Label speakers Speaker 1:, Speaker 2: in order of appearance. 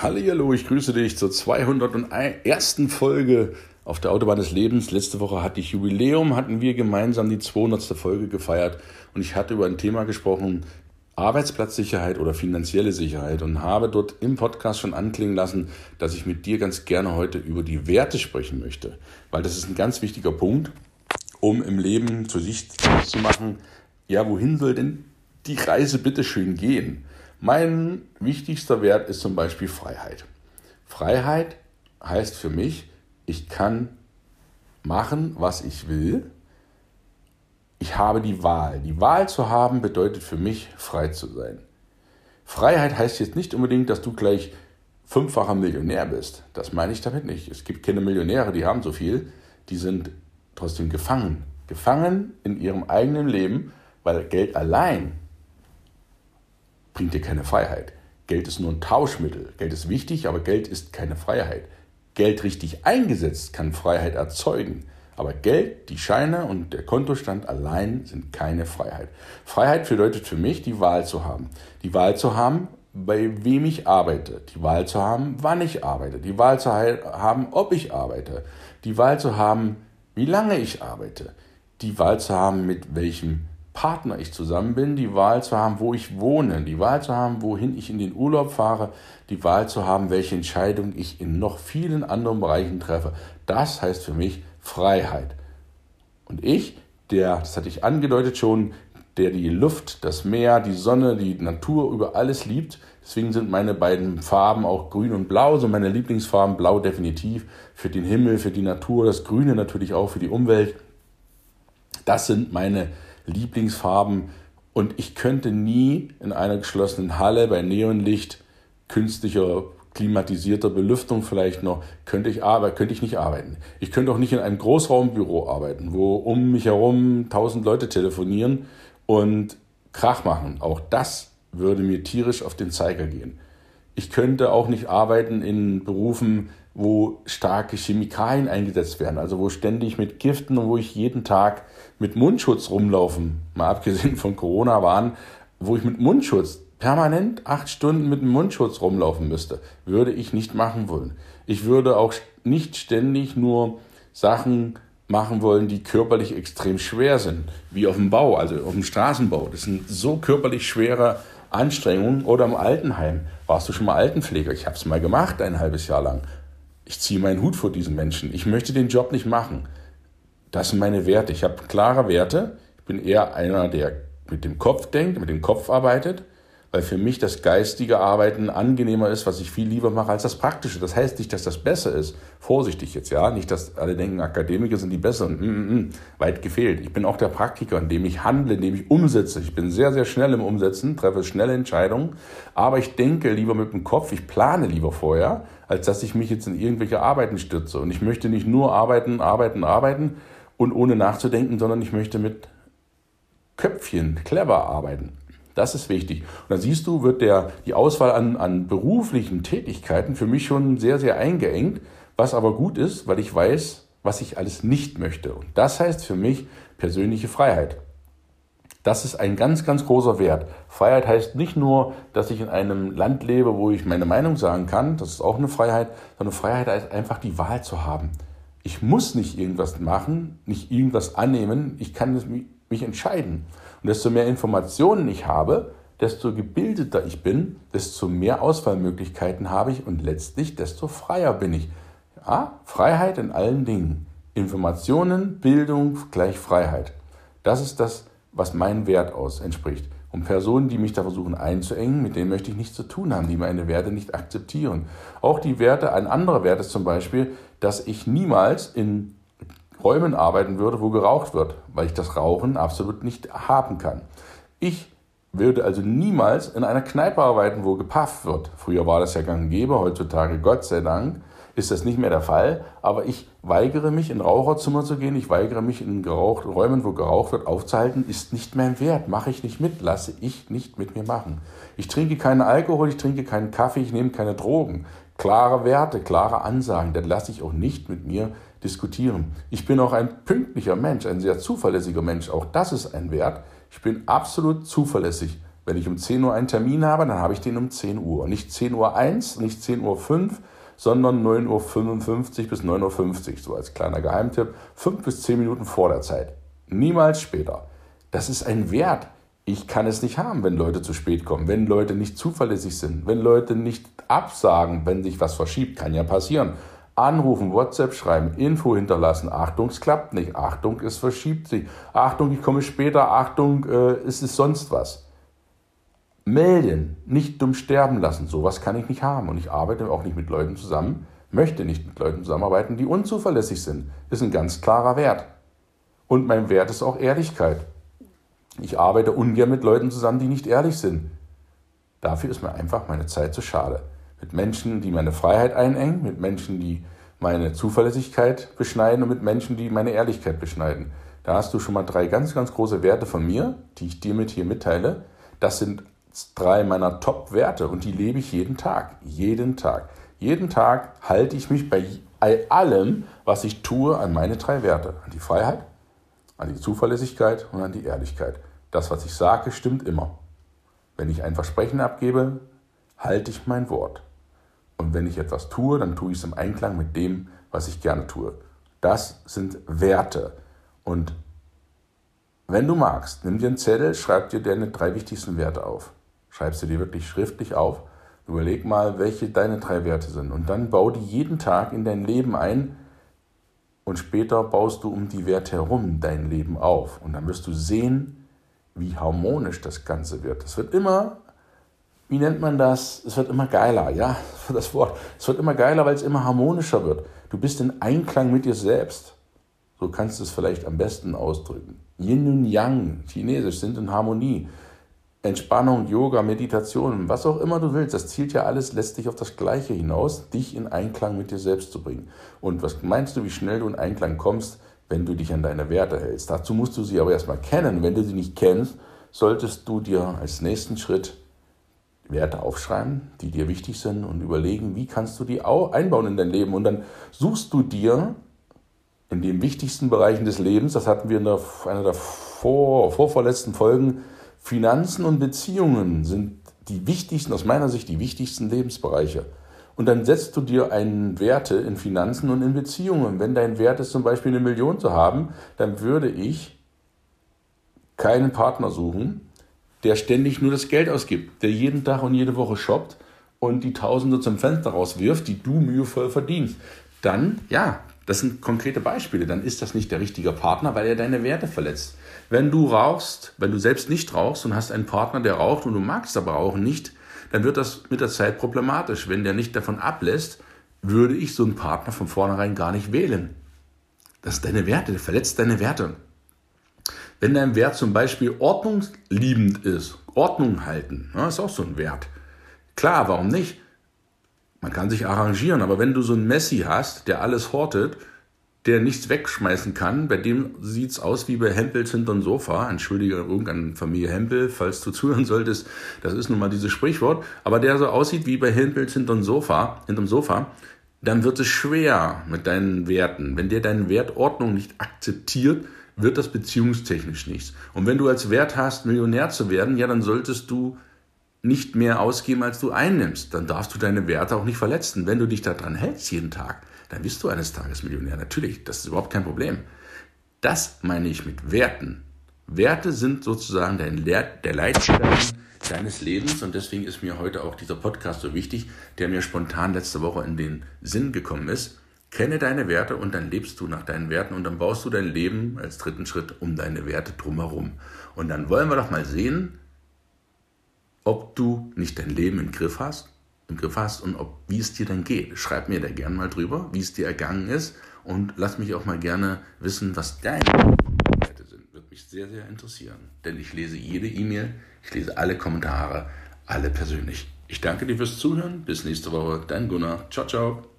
Speaker 1: Hallo, ich grüße dich zur 201. Folge auf der Autobahn des Lebens. Letzte Woche hatte ich Jubiläum, hatten wir gemeinsam die 200. Folge gefeiert und ich hatte über ein Thema gesprochen, Arbeitsplatzsicherheit oder finanzielle Sicherheit und habe dort im Podcast schon anklingen lassen, dass ich mit dir ganz gerne heute über die Werte sprechen möchte, weil das ist ein ganz wichtiger Punkt, um im Leben zu sich zu machen, ja, wohin soll denn die Reise bitte schön gehen? Mein wichtigster Wert ist zum Beispiel Freiheit. Freiheit heißt für mich, ich kann machen, was ich will. Ich habe die Wahl. Die Wahl zu haben bedeutet für mich, frei zu sein. Freiheit heißt jetzt nicht unbedingt, dass du gleich fünffacher Millionär bist. Das meine ich damit nicht. Es gibt keine Millionäre, die haben so viel. Die sind trotzdem gefangen. Gefangen in ihrem eigenen Leben, weil Geld allein bringt dir keine Freiheit. Geld ist nur ein Tauschmittel. Geld ist wichtig, aber Geld ist keine Freiheit. Geld richtig eingesetzt kann Freiheit erzeugen. Aber Geld, die Scheine und der Kontostand allein sind keine Freiheit. Freiheit bedeutet für mich, die Wahl zu haben. Die Wahl zu haben, bei wem ich arbeite. Die Wahl zu haben, wann ich arbeite. Die Wahl zu haben, ob ich arbeite. Die Wahl zu haben, wie lange ich arbeite. Die Wahl zu haben, mit welchem Partner ich zusammen bin, die Wahl zu haben, wo ich wohne, die Wahl zu haben, wohin ich in den Urlaub fahre, die Wahl zu haben, welche Entscheidung ich in noch vielen anderen Bereichen treffe. Das heißt für mich Freiheit. Und ich, der, das hatte ich angedeutet schon, der die Luft, das Meer, die Sonne, die Natur über alles liebt. Deswegen sind meine beiden Farben auch grün und blau, so meine Lieblingsfarben, blau definitiv für den Himmel, für die Natur, das Grüne natürlich auch für die Umwelt. Das sind meine Lieblingsfarben und ich könnte nie in einer geschlossenen Halle bei Neonlicht, künstlicher, klimatisierter Belüftung vielleicht noch, könnte ich, arbeiten, könnte ich nicht arbeiten. Ich könnte auch nicht in einem Großraumbüro arbeiten, wo um mich herum tausend Leute telefonieren und Krach machen. Auch das würde mir tierisch auf den Zeiger gehen. Ich könnte auch nicht arbeiten in Berufen, wo starke Chemikalien eingesetzt werden, also wo ständig mit Giften und wo ich jeden Tag mit Mundschutz rumlaufen, mal abgesehen von Corona waren, wo ich mit Mundschutz permanent acht Stunden mit dem Mundschutz rumlaufen müsste, würde ich nicht machen wollen. Ich würde auch nicht ständig nur Sachen machen wollen, die körperlich extrem schwer sind, wie auf dem Bau, also auf dem Straßenbau. Das sind so körperlich schwere Anstrengungen. Oder im Altenheim. Warst du schon mal Altenpfleger? Ich habe es mal gemacht, ein halbes Jahr lang ich ziehe meinen Hut vor diesen Menschen. Ich möchte den Job nicht machen. Das sind meine Werte. Ich habe klare Werte. Ich bin eher einer, der mit dem Kopf denkt, mit dem Kopf arbeitet weil für mich das geistige Arbeiten angenehmer ist, was ich viel lieber mache als das praktische. Das heißt nicht, dass das besser ist. Vorsichtig jetzt, ja. Nicht, dass alle denken, Akademiker sind die besseren. Mm, mm, mm. Weit gefehlt. Ich bin auch der Praktiker, indem ich handle, indem ich umsetze. Ich bin sehr, sehr schnell im Umsetzen, treffe schnelle Entscheidungen. Aber ich denke lieber mit dem Kopf, ich plane lieber vorher, als dass ich mich jetzt in irgendwelche Arbeiten stürze. Und ich möchte nicht nur arbeiten, arbeiten, arbeiten und ohne nachzudenken, sondern ich möchte mit Köpfchen clever arbeiten. Das ist wichtig. Und dann siehst du, wird der, die Auswahl an, an beruflichen Tätigkeiten für mich schon sehr, sehr eingeengt, was aber gut ist, weil ich weiß, was ich alles nicht möchte. Und das heißt für mich persönliche Freiheit. Das ist ein ganz, ganz großer Wert. Freiheit heißt nicht nur, dass ich in einem Land lebe, wo ich meine Meinung sagen kann, das ist auch eine Freiheit, sondern Freiheit heißt einfach die Wahl zu haben. Ich muss nicht irgendwas machen, nicht irgendwas annehmen, ich kann mich entscheiden. Und desto mehr Informationen ich habe, desto gebildeter ich bin, desto mehr Auswahlmöglichkeiten habe ich und letztlich desto freier bin ich. Ja, Freiheit in allen Dingen. Informationen, Bildung gleich Freiheit. Das ist das, was meinem Wert aus entspricht. Und Personen, die mich da versuchen einzuengen, mit denen möchte ich nichts zu tun haben, die meine Werte nicht akzeptieren. Auch die Werte, ein anderer Wert ist zum Beispiel, dass ich niemals in Räumen arbeiten würde, wo geraucht wird, weil ich das Rauchen absolut nicht haben kann. Ich würde also niemals in einer Kneipe arbeiten, wo gepafft wird. Früher war das ja gang und gäbe, heutzutage Gott sei Dank ist das nicht mehr der Fall. Aber ich weigere mich, in Raucherzimmer zu gehen, ich weigere mich, in geraucht, Räumen, wo geraucht wird, aufzuhalten, ist nicht mein Wert. Mache ich nicht mit, lasse ich nicht mit mir machen. Ich trinke keinen Alkohol, ich trinke keinen Kaffee, ich nehme keine Drogen. Klare Werte, klare Ansagen, das lasse ich auch nicht mit mir diskutieren. Ich bin auch ein pünktlicher Mensch, ein sehr zuverlässiger Mensch. Auch das ist ein Wert. Ich bin absolut zuverlässig. Wenn ich um 10 Uhr einen Termin habe, dann habe ich den um 10 Uhr. Nicht 10 Uhr 1, nicht 10 Uhr 5, sondern 9.55 Uhr bis 9.50 Uhr, so als kleiner Geheimtipp, 5 bis 10 Minuten vor der Zeit. Niemals später. Das ist ein Wert. Ich kann es nicht haben, wenn Leute zu spät kommen, wenn Leute nicht zuverlässig sind, wenn Leute nicht absagen, wenn sich was verschiebt, kann ja passieren. Anrufen, WhatsApp schreiben, Info hinterlassen. Achtung, es klappt nicht. Achtung, es verschiebt sich. Achtung, ich komme später. Achtung, äh, es ist sonst was. Melden, nicht dumm sterben lassen. Sowas kann ich nicht haben. Und ich arbeite auch nicht mit Leuten zusammen, möchte nicht mit Leuten zusammenarbeiten, die unzuverlässig sind. Ist ein ganz klarer Wert. Und mein Wert ist auch Ehrlichkeit. Ich arbeite ungern mit Leuten zusammen, die nicht ehrlich sind. Dafür ist mir einfach meine Zeit zu schade mit Menschen, die meine Freiheit einengen, mit Menschen, die meine Zuverlässigkeit beschneiden und mit Menschen, die meine Ehrlichkeit beschneiden. Da hast du schon mal drei ganz, ganz große Werte von mir, die ich dir mit hier mitteile. Das sind drei meiner Top-Werte und die lebe ich jeden Tag. Jeden Tag. Jeden Tag halte ich mich bei allem, was ich tue, an meine drei Werte. An die Freiheit, an die Zuverlässigkeit und an die Ehrlichkeit. Das, was ich sage, stimmt immer. Wenn ich ein Versprechen abgebe, halte ich mein Wort. Und wenn ich etwas tue, dann tue ich es im Einklang mit dem, was ich gerne tue. Das sind Werte. Und wenn du magst, nimm dir einen Zettel, schreib dir deine drei wichtigsten Werte auf. Schreib sie dir wirklich schriftlich auf. Überleg mal, welche deine drei Werte sind. Und dann bau die jeden Tag in dein Leben ein. Und später baust du um die Werte herum dein Leben auf. Und dann wirst du sehen, wie harmonisch das Ganze wird. Es wird immer wie nennt man das? Es wird immer geiler, ja, das Wort. Es wird immer geiler, weil es immer harmonischer wird. Du bist in Einklang mit dir selbst. So kannst du es vielleicht am besten ausdrücken. Yin und Yang, chinesisch, sind in Harmonie. Entspannung, Yoga, Meditation, was auch immer du willst, das zielt ja alles letztlich auf das Gleiche hinaus, dich in Einklang mit dir selbst zu bringen. Und was meinst du, wie schnell du in Einklang kommst, wenn du dich an deine Werte hältst? Dazu musst du sie aber erstmal kennen. Wenn du sie nicht kennst, solltest du dir als nächsten Schritt Werte aufschreiben, die dir wichtig sind und überlegen, wie kannst du die einbauen in dein Leben. Und dann suchst du dir in den wichtigsten Bereichen des Lebens, das hatten wir in der, einer der vor, vorvorletzten Folgen, Finanzen und Beziehungen sind die wichtigsten, aus meiner Sicht die wichtigsten Lebensbereiche. Und dann setzt du dir einen Werte in Finanzen und in Beziehungen. Wenn dein Wert ist, zum Beispiel eine Million zu haben, dann würde ich keinen Partner suchen, der ständig nur das Geld ausgibt, der jeden Tag und jede Woche shoppt und die Tausende zum Fenster rauswirft, die du mühevoll verdienst, dann, ja, das sind konkrete Beispiele, dann ist das nicht der richtige Partner, weil er deine Werte verletzt. Wenn du rauchst, wenn du selbst nicht rauchst und hast einen Partner, der raucht und du magst aber auch nicht, dann wird das mit der Zeit problematisch. Wenn der nicht davon ablässt, würde ich so einen Partner von vornherein gar nicht wählen. Das ist deine Werte, der verletzt deine Werte. Wenn dein Wert zum Beispiel ordnungsliebend ist, Ordnung halten, ja, ist auch so ein Wert. Klar, warum nicht? Man kann sich arrangieren, aber wenn du so einen Messi hast, der alles hortet, der nichts wegschmeißen kann, bei dem sieht es aus wie bei Hempels hinterm Sofa. Entschuldige irgendeine Familie Hempel, falls du zuhören solltest, das ist nun mal dieses Sprichwort, aber der so aussieht wie bei Hempels hinterm Sofa, hinterm Sofa, dann wird es schwer mit deinen Werten. Wenn der deinen Wertordnung nicht akzeptiert, wird das beziehungstechnisch nichts. Und wenn du als Wert hast, Millionär zu werden, ja, dann solltest du nicht mehr ausgeben, als du einnimmst. Dann darfst du deine Werte auch nicht verletzen. Wenn du dich daran hältst jeden Tag, dann bist du eines Tages Millionär. Natürlich, das ist überhaupt kein Problem. Das meine ich mit Werten. Werte sind sozusagen dein Lehr der Leitstern deines Lebens und deswegen ist mir heute auch dieser Podcast so wichtig, der mir spontan letzte Woche in den Sinn gekommen ist. Kenne deine Werte und dann lebst du nach deinen Werten und dann baust du dein Leben als dritten Schritt um deine Werte drumherum. Und dann wollen wir doch mal sehen, ob du nicht dein Leben im Griff hast, im Griff hast und ob, wie es dir dann geht. Schreib mir da gerne mal drüber, wie es dir ergangen ist und lass mich auch mal gerne wissen, was deine Werte sind. Würde mich sehr, sehr interessieren. Denn ich lese jede E-Mail, ich lese alle Kommentare, alle persönlich. Ich danke dir fürs Zuhören. Bis nächste Woche. Dein Gunnar. Ciao, ciao.